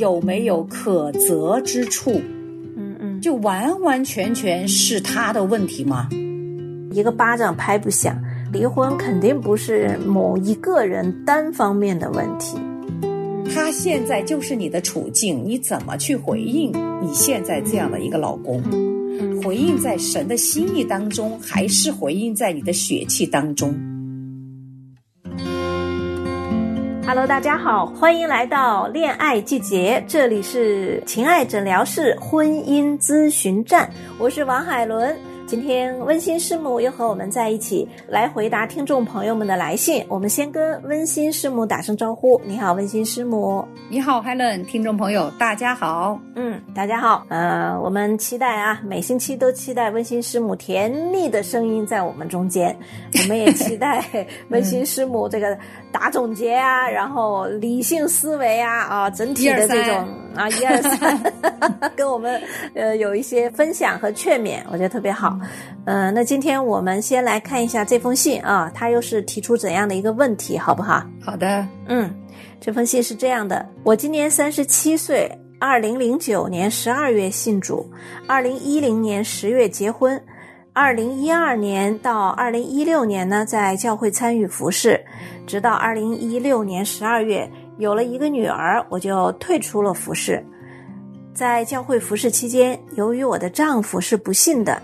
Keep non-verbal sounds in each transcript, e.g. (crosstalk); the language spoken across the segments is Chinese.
有没有可责之处，嗯嗯，就完完全全是他的问题吗？一个巴掌拍不响，离婚肯定不是某一个人单方面的问题。他现在就是你的处境，你怎么去回应你现在这样的一个老公？回应在神的心意当中，还是回应在你的血气当中？Hello，大家好，欢迎来到恋爱季节，这里是情爱诊疗室婚姻咨询站，我是王海伦。今天温馨师母又和我们在一起来回答听众朋友们的来信。我们先跟温馨师母打声招呼。你好，温馨师母。你好，Helen。听众朋友，大家好。嗯，大家好。呃，我们期待啊，每星期都期待温馨师母甜蜜的声音在我们中间。我们也期待 (laughs) (laughs) 温馨师母这个打总结啊，然后理性思维啊，啊，整体的这种啊，一二三，(laughs) 跟我们呃有一些分享和劝勉，我觉得特别好。嗯，那今天我们先来看一下这封信啊，他又是提出怎样的一个问题，好不好？好的，嗯，这封信是这样的：我今年三十七岁，二零零九年十二月信主，二零一零年十月结婚，二零一二年到二零一六年呢，在教会参与服侍，直到二零一六年十二月有了一个女儿，我就退出了服侍。在教会服侍期间，由于我的丈夫是不信的。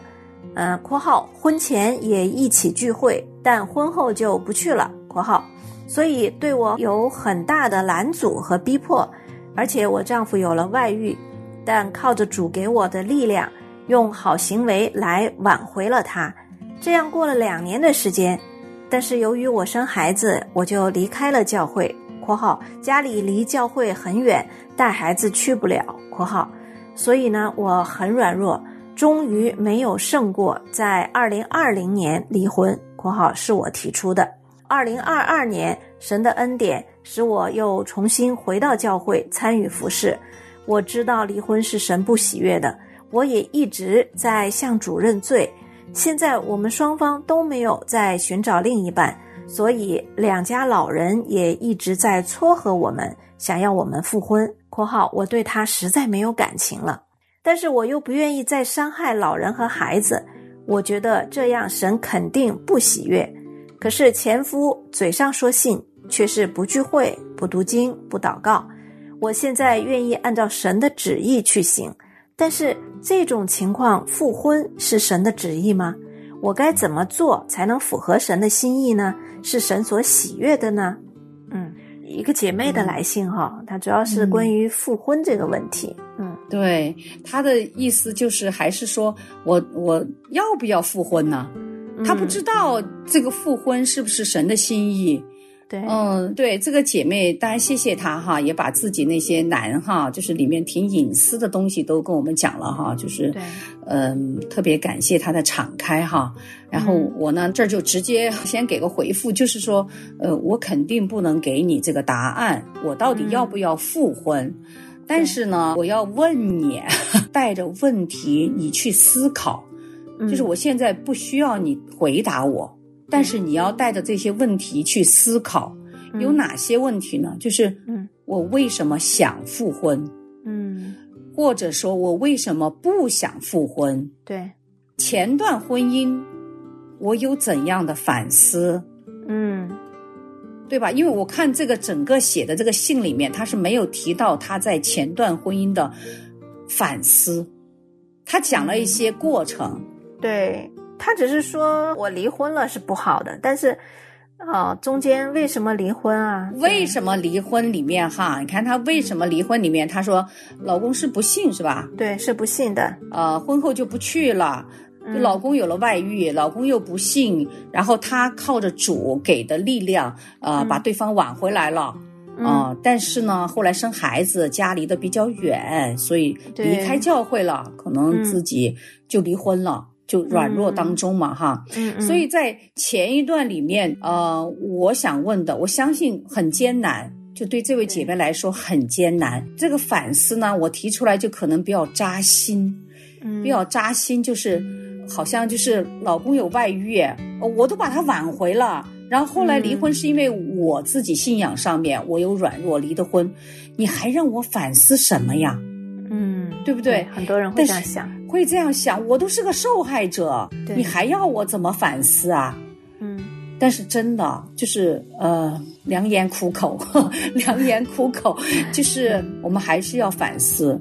嗯，括号婚前也一起聚会，但婚后就不去了。括号，所以对我有很大的拦阻和逼迫，而且我丈夫有了外遇，但靠着主给我的力量，用好行为来挽回了他。这样过了两年的时间，但是由于我生孩子，我就离开了教会。括号家里离教会很远，带孩子去不了。括号，所以呢，我很软弱。终于没有胜过，在二零二零年离婚（括号是我提出的）。二零二二年，神的恩典使我又重新回到教会参与服侍。我知道离婚是神不喜悦的，我也一直在向主认罪。现在我们双方都没有在寻找另一半，所以两家老人也一直在撮合我们，想要我们复婚（括号我对他实在没有感情了）。但是我又不愿意再伤害老人和孩子，我觉得这样神肯定不喜悦。可是前夫嘴上说信，却是不聚会、不读经、不祷告。我现在愿意按照神的旨意去行，但是这种情况复婚是神的旨意吗？我该怎么做才能符合神的心意呢？是神所喜悦的呢？嗯，一个姐妹的来信哈，她主要是关于复婚这个问题。嗯。对她的意思就是，还是说我我要不要复婚呢？她不知道这个复婚是不是神的心意。对，嗯，对，这个姐妹，当然谢谢她哈，也把自己那些难哈，就是里面挺隐私的东西都跟我们讲了哈，就是，嗯，特别感谢她的敞开哈。然后我呢这儿就直接先给个回复，就是说，呃，我肯定不能给你这个答案，我到底要不要复婚？但是呢，我要问你，(laughs) 带着问题你去思考，就是我现在不需要你回答我，但是你要带着这些问题去思考，有哪些问题呢？就是，嗯，我为什么想复婚？嗯，或者说我为什么不想复婚？对，前段婚姻我有怎样的反思？嗯。对吧？因为我看这个整个写的这个信里面，他是没有提到他在前段婚姻的反思，他讲了一些过程。对他只是说我离婚了是不好的，但是哦，中间为什么离婚啊？为什么离婚里面哈？你看他为什么离婚里面，他说老公是不信是吧？对，是不信的。呃，婚后就不去了。就老公有了外遇，老公又不幸，然后她靠着主给的力量，呃，把对方挽回来了，啊，但是呢，后来生孩子，家离得比较远，所以离开教会了，可能自己就离婚了，就软弱当中嘛，哈，嗯所以在前一段里面，呃，我想问的，我相信很艰难，就对这位姐妹来说很艰难，这个反思呢，我提出来就可能比较扎心，比较扎心，就是。好像就是老公有外遇，我都把他挽回了，然后后来离婚是因为我自己信仰上面我有软弱离的婚，你还让我反思什么呀？嗯，对不对？很多人会这样想，会这样想，我都是个受害者，你还要我怎么反思啊？嗯，但是真的就是呃，良言苦口，(laughs) 良言苦口，就是我们还是要反思，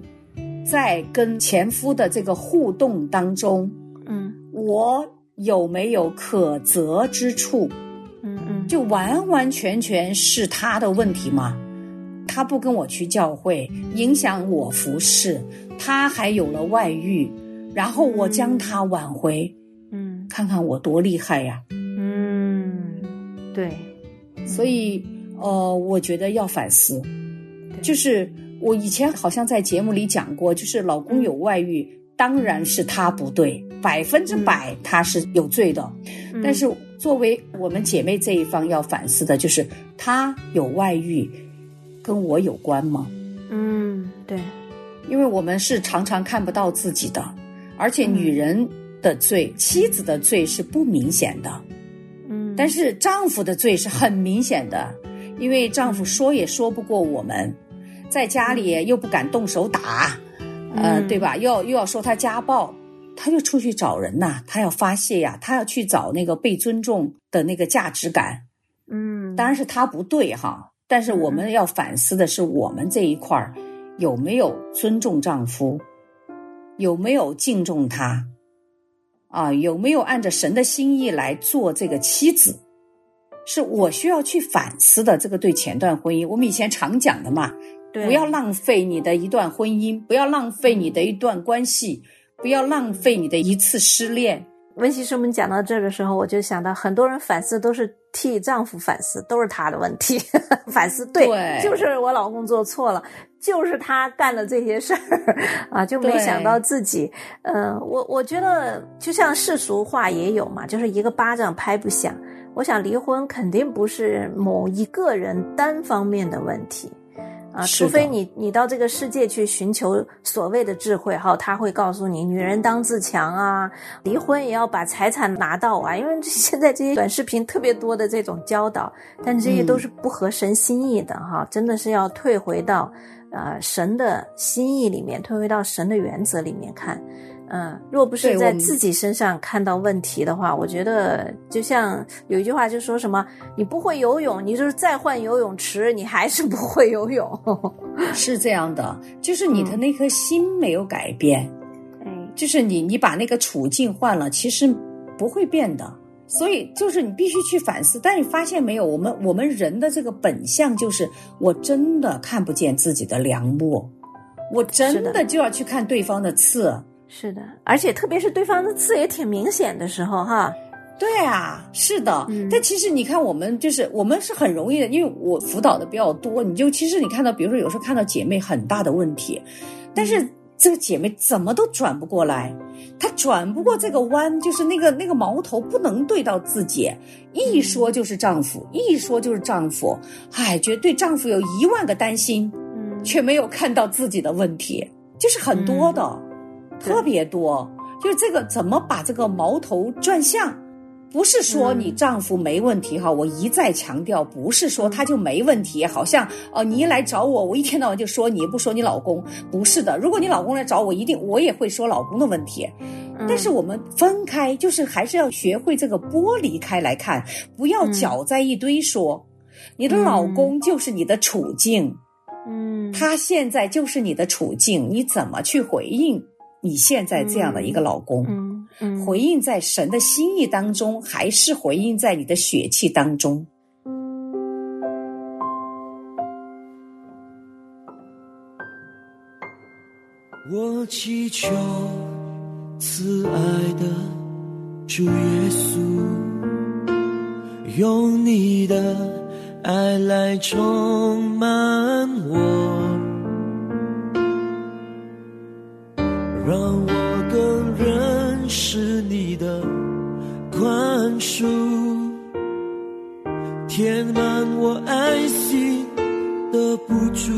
在跟前夫的这个互动当中，嗯，我有没有可责之处？嗯嗯，就完完全全是他的问题吗？他不跟我去教会，影响我服侍，他还有了外遇，然后我将他挽回，嗯，看看我多厉害呀！嗯，对，所以呃，我觉得要反思，就是我以前好像在节目里讲过，就是老公有外遇，当然是他不对，百分之百他是有罪的，但是。作为我们姐妹这一方要反思的，就是他有外遇，跟我有关吗？嗯，对，因为我们是常常看不到自己的，而且女人的罪、妻子的罪是不明显的，嗯，但是丈夫的罪是很明显的，因为丈夫说也说不过我们，在家里又不敢动手打，呃，对吧？又又要说他家暴。他就出去找人呐，他要发泄呀，他要去找那个被尊重的那个价值感。嗯，当然是他不对哈，但是我们要反思的是我们这一块儿有没有尊重丈夫，有没有敬重他，啊，有没有按着神的心意来做这个妻子，是我需要去反思的。这个对前段婚姻，我们以前常讲的嘛，不要浪费你的一段婚姻，不要浪费你的一段关系。不要浪费你的一次失恋。温习师们讲到这个时候，我就想到很多人反思都是替丈夫反思，都是他的问题。(laughs) 反思对，就是我老公做错了，就是他干了这些事儿 (laughs) 啊，就没想到自己。嗯，我我觉得就像世俗话也有嘛，就是一个巴掌拍不响。我想离婚肯定不是某一个人单方面的问题。啊，除非你你到这个世界去寻求所谓的智慧哈，他会告诉你，女人当自强啊，离婚也要把财产拿到啊，因为现在这些短视频特别多的这种教导，但这些都是不合神心意的哈，真的是要退回到呃神的心意里面，退回到神的原则里面看。嗯，若不是在自己身上看到问题的话，我觉得就像有一句话就说什么，你不会游泳，你就是再换游泳池，你还是不会游泳。(laughs) 是这样的，就是你的那颗心没有改变，嗯，就是你你把那个处境换了，其实不会变的。所以就是你必须去反思，但你发现没有，我们我们人的这个本相就是我真的看不见自己的良木，我真的就要去看对方的刺。是的，而且特别是对方的刺也挺明显的时候，哈，对啊，是的。但其实你看，我们就是我们是很容易的，因为我辅导的比较多，你就其实你看到，比如说有时候看到姐妹很大的问题，但是这个姐妹怎么都转不过来，她转不过这个弯，就是那个那个矛头不能对到自己，一说就是丈夫，一说就是丈夫，哎，觉得对丈夫有一万个担心，嗯，却没有看到自己的问题，就是很多的。特别多，就是这个怎么把这个矛头转向？不是说你丈夫没问题哈，我一再强调，不是说他就没问题。好像哦，你一来找我，我一天到晚就说你，不说你老公，不是的。如果你老公来找我，一定我也会说老公的问题。但是我们分开，就是还是要学会这个剥离开来看，不要搅在一堆说。你的老公就是你的处境，嗯，他现在就是你的处境，你怎么去回应？你现在这样的一个老公，嗯嗯，回应在神的心意当中，还是回应在你的血气当中？我祈求慈爱的主耶稣，用你的爱来充满我。让我更认识你的宽恕，填满我爱心的不足。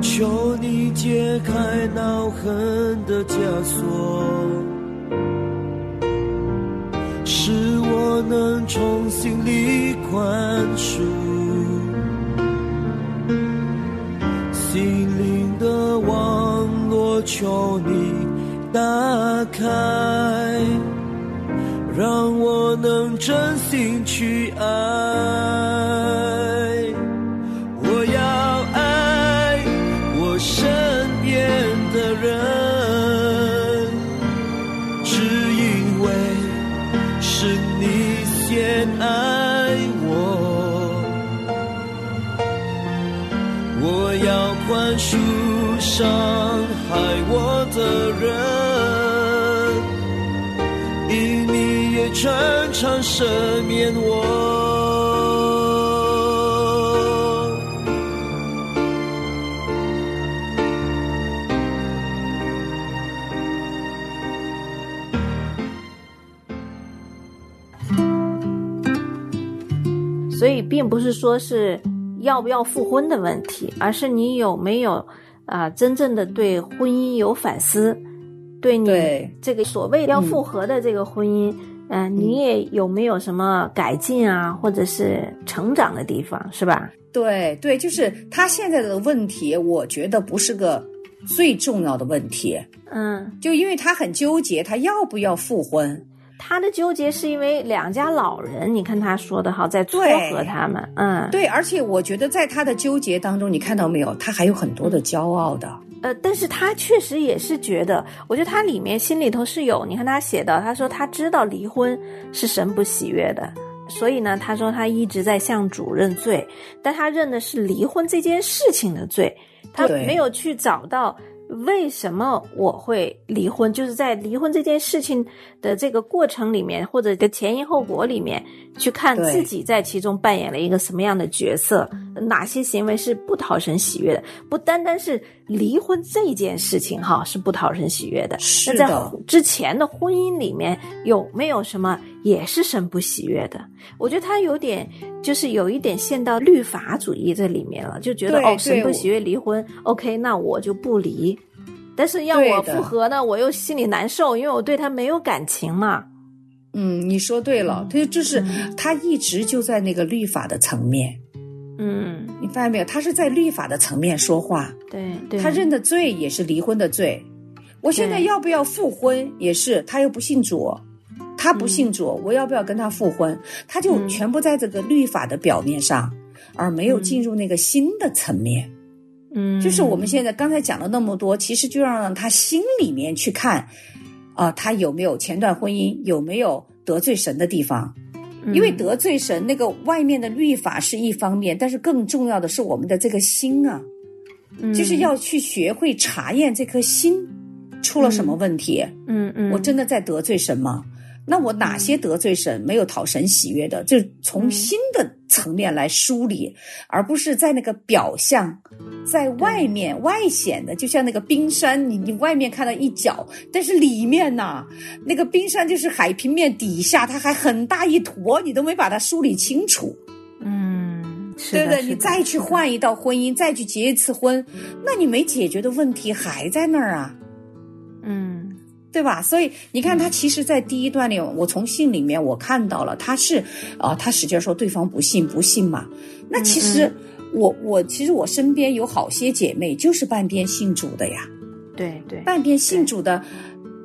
求你解开恼恨的枷锁，使我能从心里宽恕，心灵的网络求你打开，让我能真心去爱。伤害我的人，因你也常常赦免我。所以并不是说是要不要复婚的问题，而是你有没有啊、真正的对婚姻有反思，对你这个所谓要复合的这个婚姻，嗯、你也有没有什么改进啊，或者是成长的地方，是吧？对对，就是他现在的问题，我觉得不是个最重要的问题，嗯，就因为他很纠结，他要不要复婚。他的纠结是因为两家老人，你看他说的好，在撮合他们，嗯，对，而且我觉得在他的纠结当中，你看到没有，他还有很多的骄傲的。呃，但是他确实也是觉得，我觉得他里面心里头是有，你看他写的，他说他知道离婚是神不喜悦的，所以呢，他说他一直在向主认罪，但他认的是离婚这件事情的罪，他没有去找到为什么我会离婚，就是在离婚这件事情的这个过程里面，或者的前因后果里面，去看自己在其中扮演了一个什么样的角色，哪些行为是不讨神喜悦的，不单单是离婚这件事情哈是不讨神喜悦的，是那在之前的婚姻里面有没有什么也是神不喜悦的？我觉得他有点就是有一点陷到律法主义这里面了，就觉得哦神不喜悦离婚，OK，那我就不离。但是要我复合呢，我又心里难受，因为我对他没有感情嘛。嗯，你说对了，他就是他一直就在那个律法的层面，嗯，你发现没有？他是在律法的层面说话，对对，他认的罪也是离婚的罪。我现在要不要复婚也是，他又不信主，他不信主，我要不要跟他复婚？他就嗯全部在这个律法的表面上，而没有进入那个新的层面。嗯，就是我们现在刚才讲了那么多，其实就要让他心里面去看，啊、他有没有前段婚姻有没有得罪神的地方？嗯因为得罪神，那个外面的律法是一方面，但是更重要的是我们的这个心啊，嗯就是要去学会查验这颗心出了什么问题。嗯嗯，我真的在得罪神吗？那我哪些得罪神没有讨神喜悦的？就从心的层面来梳理，而不是在那个表象，在外面外显的，就像那个冰山，你你外面看到一角，但是里面呐，那个冰山就是海平面底下，它还很大一坨，你都没把它梳理清楚，嗯，对不对？你再去换一道婚姻，再去结一次婚，那你没解决的问题还在那儿啊。嗯对吧？所以你看，他其实，在第一段里，我从信里面我看到了，他是啊、他使劲说对方不信，不信嘛。那其实我我其实我身边有好些姐妹就是半边信主的呀，对对，半边信主的，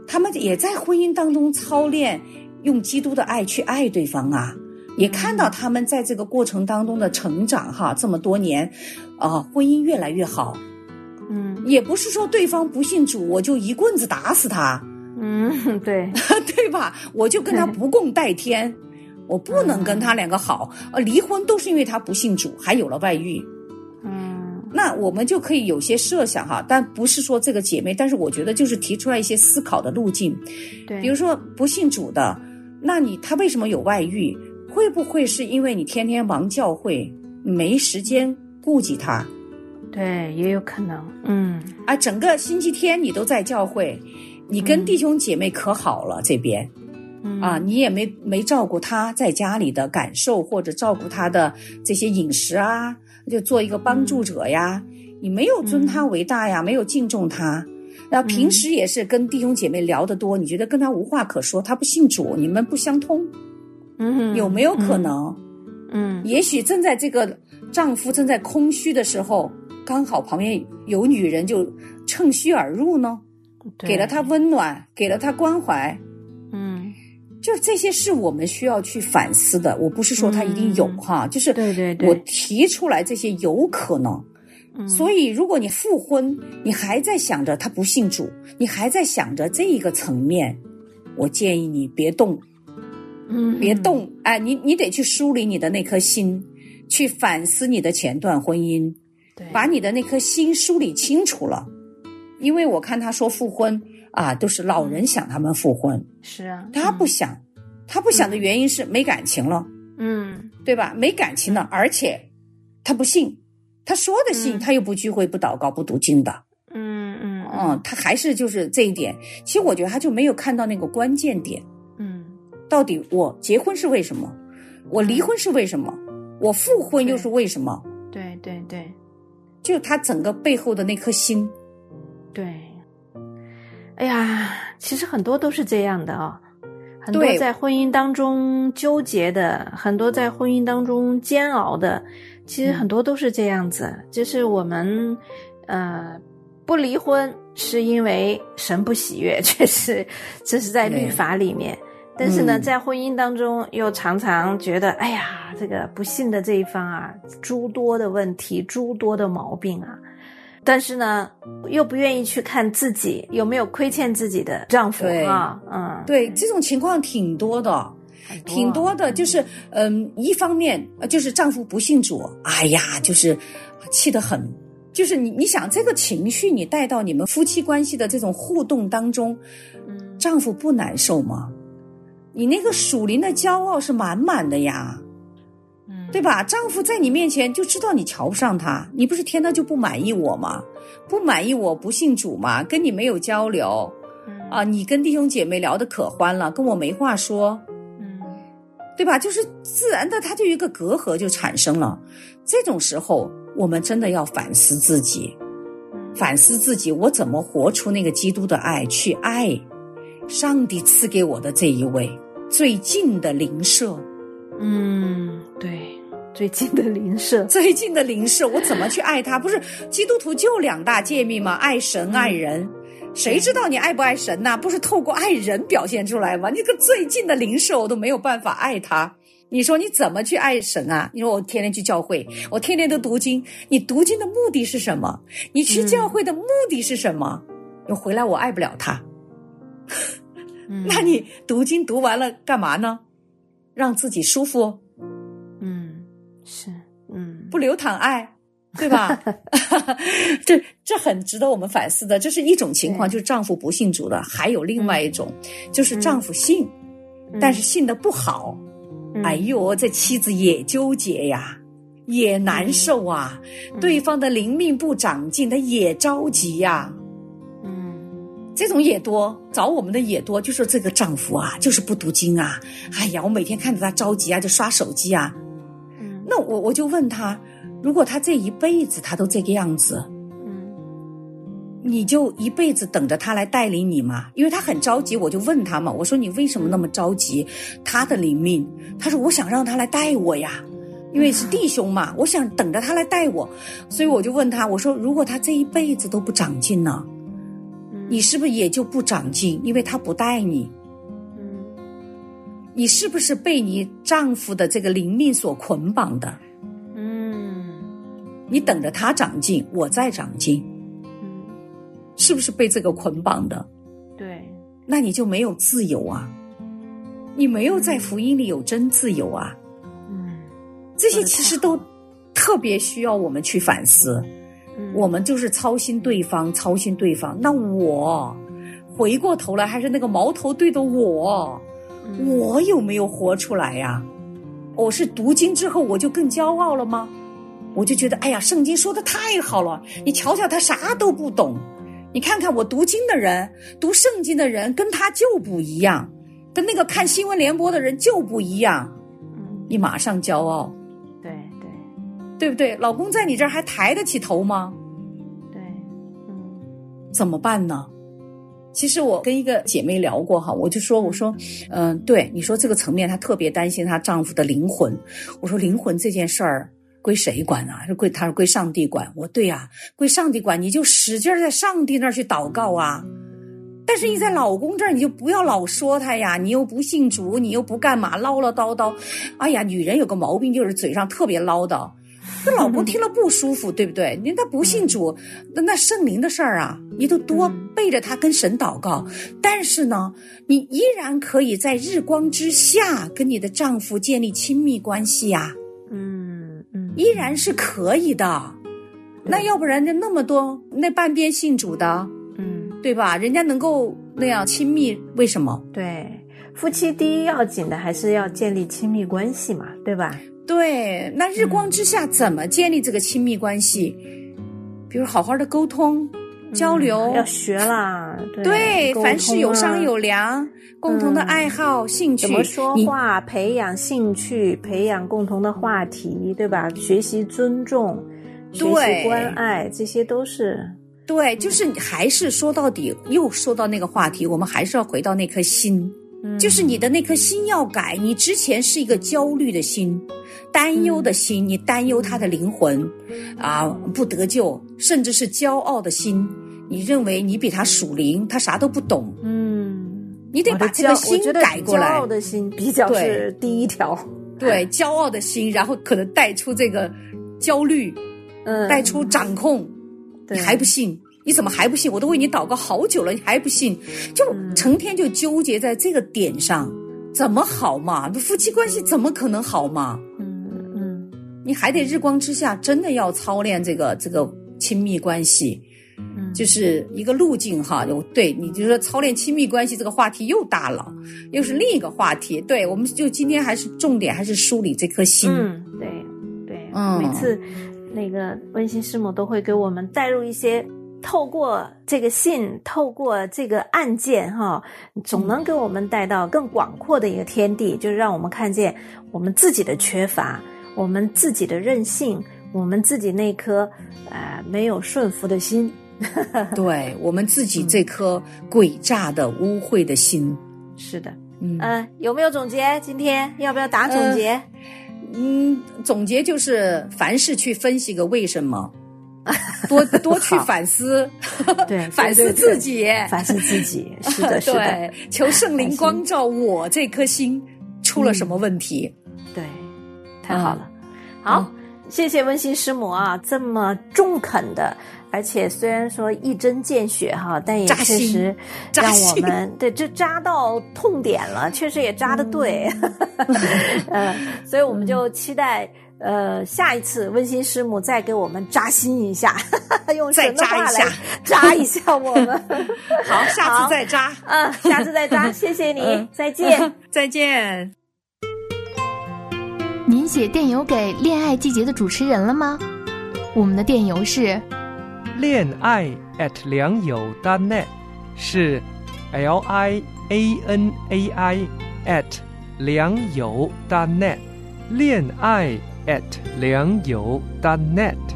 他们也在婚姻当中操练用基督的爱去爱对方啊。也看到他们在这个过程当中的成长哈，这么多年，啊、婚姻越来越好。嗯也不是说对方不信主，我就一棍子打死他。嗯对，(laughs) 对吧？我就跟他不共戴天，我不能跟他两个好。呃，离婚都是因为他不信主，还有了外遇。嗯那我们就可以有些设想哈，但不是说这个姐妹，但是我觉得就是提出来一些思考的路径。对，比如说不信主的，那你他为什么有外遇？会不会是因为你天天忙教会，没时间顾及他？对也有可能，嗯啊，整个星期天你都在教会，你跟弟兄姐妹可好了，这边。嗯啊，你也没没照顾他在家里的感受，或者照顾他的这些饮食啊，就做一个帮助者呀。你没有尊他为大呀，没有敬重他。那平时也是跟弟兄姐妹聊得多，你觉得跟他无话可说，他不信主，你们不相通，嗯，有没有可能？嗯，也许正在这个丈夫正在空虚的时候，刚好旁边有女人就趁虚而入呢，给了他温暖，给了他关怀。嗯，就这些是我们需要去反思的。我不是说他一定有哈，就是对对对，我提出来这些有可能。所以，如果你复婚，你还在想着他不信主，你还在想着这一个层面，我建议你别动。嗯，别动，哎，你你得去梳理你的那颗心，去反思你的前段婚姻，对，把你的那颗心梳理清楚了。因为我看他说复婚啊，都是老人想他们复婚，是啊，他不想，他不想的原因是没感情了，嗯，对吧？没感情了，而且他不信，他说的信，他又不聚会、不祷告、不读经的，嗯嗯嗯，他还是就是这一点。其实我觉得他就没有看到那个关键点。嗯，到底我结婚是为什么？我离婚是为什么？我复婚又是为什么？对对对，就他整个背后的那颗心。对，哎呀，其实很多都是这样的啊、很多在婚姻当中纠结的，很多在婚姻当中煎熬的，其实很多都是这样子。就是我们呃不离婚，是因为神不喜悦，(laughs) 确实这是在律法里面。但是呢，嗯在婚姻当中又常常觉得，哎呀，这个不幸的这一方啊，诸多的问题，诸多的毛病啊。但是呢，又不愿意去看自己有没有亏欠自己的丈夫对啊，嗯，对，这种情况挺多的，挺多的。就是嗯，一方面呃就是丈夫不信主，哎呀，就是气得很。就是你，你想这个情绪你带到你们夫妻关系的这种互动当中，嗯丈夫不难受吗？你那个属灵的骄傲是满满的呀。嗯，对吧？丈夫在你面前就知道你瞧不上他，你不是天天就不满意我吗？不满意我不信主吗？跟你没有交流嗯啊，你跟弟兄姐妹聊的可欢了，跟我没话说，嗯对吧？就是自然的，他就有一个隔阂就产生了。这种时候，我们真的要反思自己，嗯反思自己，我怎么活出那个基督的爱，去爱上帝赐给我的这一位最近的邻舍。嗯，对，最近的邻舍，最近的邻舍，我怎么去爱他？不是基督徒就两大诫命吗？爱神爱人。谁知道你爱不爱神呐、不是透过爱人表现出来吗？你个最近的邻舍，我都没有办法爱他。你说你怎么去爱神啊？你说我天天去教会，我天天都读经。你读经的目的是什么？你去教会的目的是什么？又回来我爱不了他，嗯 (laughs) 那你读经读完了干嘛呢？让自己舒服，嗯是嗯不流淌爱，对吧？(laughs) 这这很值得我们反思的。这是一种情况，就是丈夫不信主的；还有另外一种，就是丈夫信，嗯但是信的不好。嗯哎呦，这妻子也纠结呀，也难受啊。嗯对方的灵命不长进，他也着急呀。嗯这种也多，找我们的也多，就说这个丈夫啊，就是不读经啊。哎呀，我每天看着他着急啊，就刷手机啊。嗯那我我就问他，如果他这一辈子他都这个样子，嗯你就一辈子等着他来带领你嘛？因为他很着急，我就问他嘛，我说你为什么那么着急？他的灵命，他说我想让他来带我呀，因为是弟兄嘛，我想等着他来带我，所以我就问他，我说如果他这一辈子都不长进呢，嗯你是不是也就不长进？因为他不带你，嗯你是不是被你丈夫的这个灵命所捆绑的？嗯你等着他长进，我再长进，嗯是不是被这个捆绑的？对那你就没有自由啊！你没有在福音里有真自由啊！嗯这些其实都特别需要我们去反思。嗯我们就是操心对方，操心对方。那我回过头来，还是那个矛头对着我，嗯我有没有活出来呀、我是读经之后我就更骄傲了吗？我就觉得，哎呀，圣经说的太好了，你瞧瞧他啥都不懂，你看看我读经的人，读圣经的人跟他就不一样，跟那个看新闻联播的人就不一样，嗯。你马上骄傲，对对。对不对？老公在你这儿还抬得起头吗？对嗯。怎么办呢？其实我跟一个姐妹聊过哈，我就说我说，嗯，对，你说这个层面，她特别担心她丈夫的灵魂。我说灵魂这件事儿归谁管啊？是归她说归上帝管。我对呀，归上帝管，你就使劲在上帝那儿去祷告啊。但是你在老公这儿，你就不要老说他呀，你又不信主，你又不干嘛，唠唠叨叨。哎呀，女人有个毛病就是嘴上特别唠叨。这老公听了不舒服，对不对？您他不信主，那那圣灵的事儿啊，你都多背着他跟神祷告。但是呢，你依然可以在日光之下跟你的丈夫建立亲密关系呀。嗯嗯，依然是可以的。那要不然就那么多那半边信主的，嗯，对吧？人家能够那样亲密，为什么？对，夫妻第一要紧的还是要建立亲密关系嘛，对吧？对，那日光之下怎么建立这个亲密关系？比如好好的沟通、交流，要学啦。对，凡事有商有量，共同的爱好、兴趣，怎么说话，培养兴趣，培养共同的话题，对吧？学习尊重，学习关爱，这些都是。对，就是还是说到底，又说到那个话题，我们还是要回到那颗心。就是你的那颗心要改，你之前是一个焦虑的心，担忧的心，你担忧他的灵魂，啊，不得救，甚至是骄傲的心，你认为你比他属灵，他啥都不懂，嗯，你得把这个心改过来。骄傲的心比较是第一条，对，骄傲的心，然后可能带出这个焦虑，嗯，带出掌控，你还不信。你怎么还不信？我都为你祷告好久了，你还不信？就成天就纠结在这个点上，怎么好嘛？夫妻关系怎么可能好嘛？嗯嗯，你还得日光之下，真的要操练这个这个亲密关系，就是一个路径哈。有对，你就说操练亲密关系这个话题又大了，又是另一个话题。对，我们就今天还是重点还是梳理这颗心。嗯，对对，嗯，每次那个温馨师母都会给我们带入一些。透过这个信，透过这个案件，哈，总能给我们带到更广阔的一个天地，就是让我们看见我们自己的缺乏，我们自己的任性，我们自己那颗呃没有顺服的心，(laughs) 对我们自己这颗诡诈的污秽的心。是的，嗯，有没有总结？今天要不要打总结？嗯，总结就是凡事去分析个为什么。(laughs) 多多去反思，(laughs) 对，(laughs) 反思自己，反思自己，是的，是的，求圣灵光照我这颗心出了什么问题？对，太好了，好，谢谢温馨师母啊，这么中肯的，而且虽然说一针见血哈，但也确实让我们对这扎到痛点了，确实也扎的对，嗯，所以我们就期待。呃，下一次温馨师母再给我们扎心一下，(laughs) 用神的话来 (laughs) 扎一下我们。(laughs) 好，下次再扎。嗯，下次再扎。谢谢你，再见，再见。您写电邮给恋爱季节的主持人了吗？我们的电邮是恋爱 at 良友 .net，是 L I A N A I at 良友 .net，恋爱。At 良友 .net。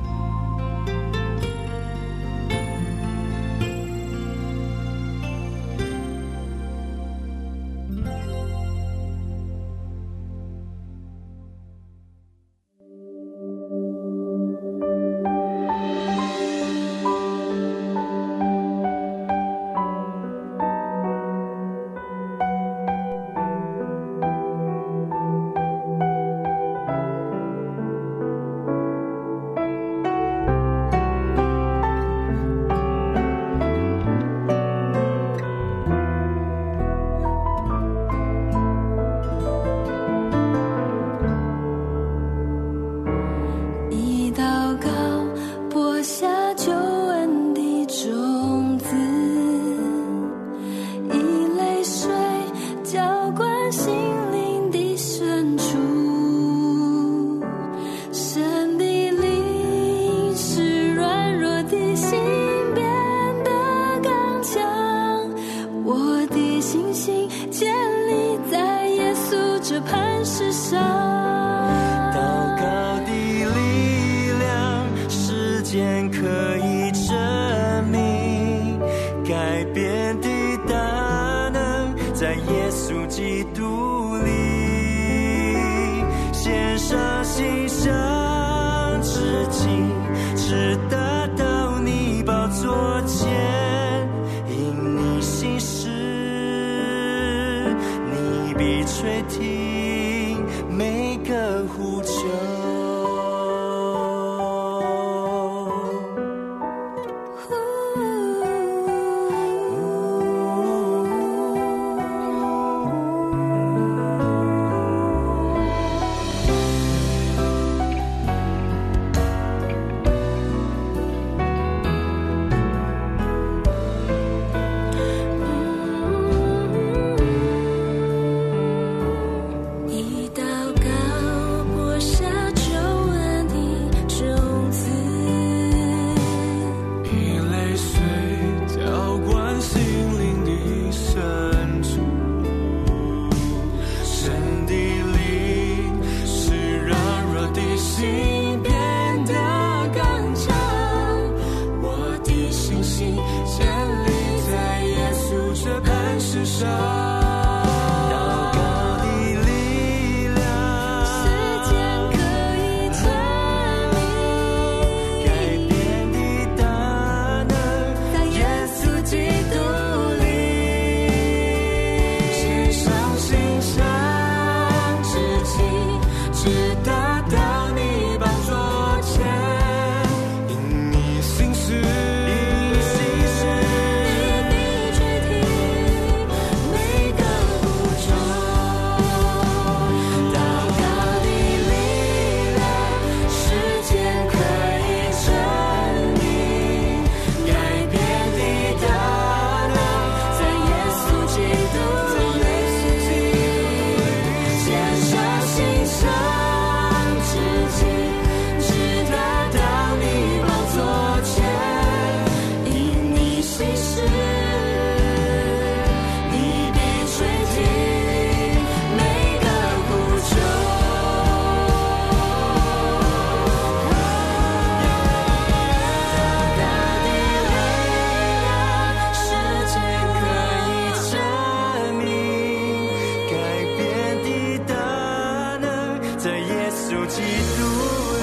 do